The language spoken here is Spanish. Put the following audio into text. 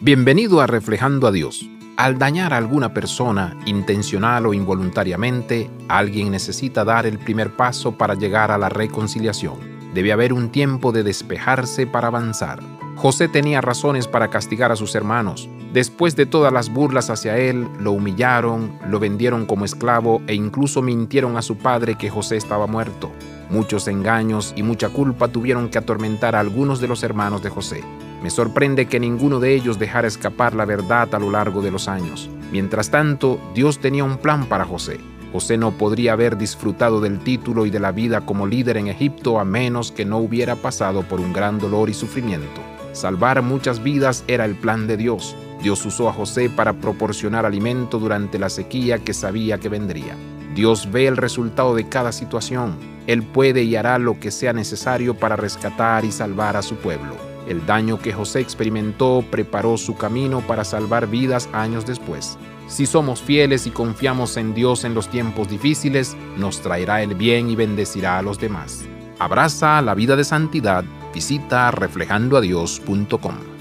Bienvenido a Reflejando a Dios. Al dañar a alguna persona, intencional o involuntariamente, alguien necesita dar el primer paso para llegar a la reconciliación. Debe haber un tiempo de despejarse para avanzar. José tenía razones para castigar a sus hermanos. Después de todas las burlas hacia él, lo humillaron, lo vendieron como esclavo e incluso mintieron a su padre que José estaba muerto. Muchos engaños y mucha culpa tuvieron que atormentar a algunos de los hermanos de José. Me sorprende que ninguno de ellos dejara escapar la verdad a lo largo de los años. Mientras tanto, Dios tenía un plan para José. José no podría haber disfrutado del título y de la vida como líder en Egipto a menos que no hubiera pasado por un gran dolor y sufrimiento. Salvar muchas vidas era el plan de Dios. Dios usó a José para proporcionar alimento durante la sequía que sabía que vendría. Dios ve el resultado de cada situación. Él puede y hará lo que sea necesario para rescatar y salvar a su pueblo. El daño que José experimentó preparó su camino para salvar vidas años después. Si somos fieles y confiamos en Dios en los tiempos difíciles, nos traerá el bien y bendecirá a los demás. Abraza la vida de santidad. Visita reflejandoadios.com.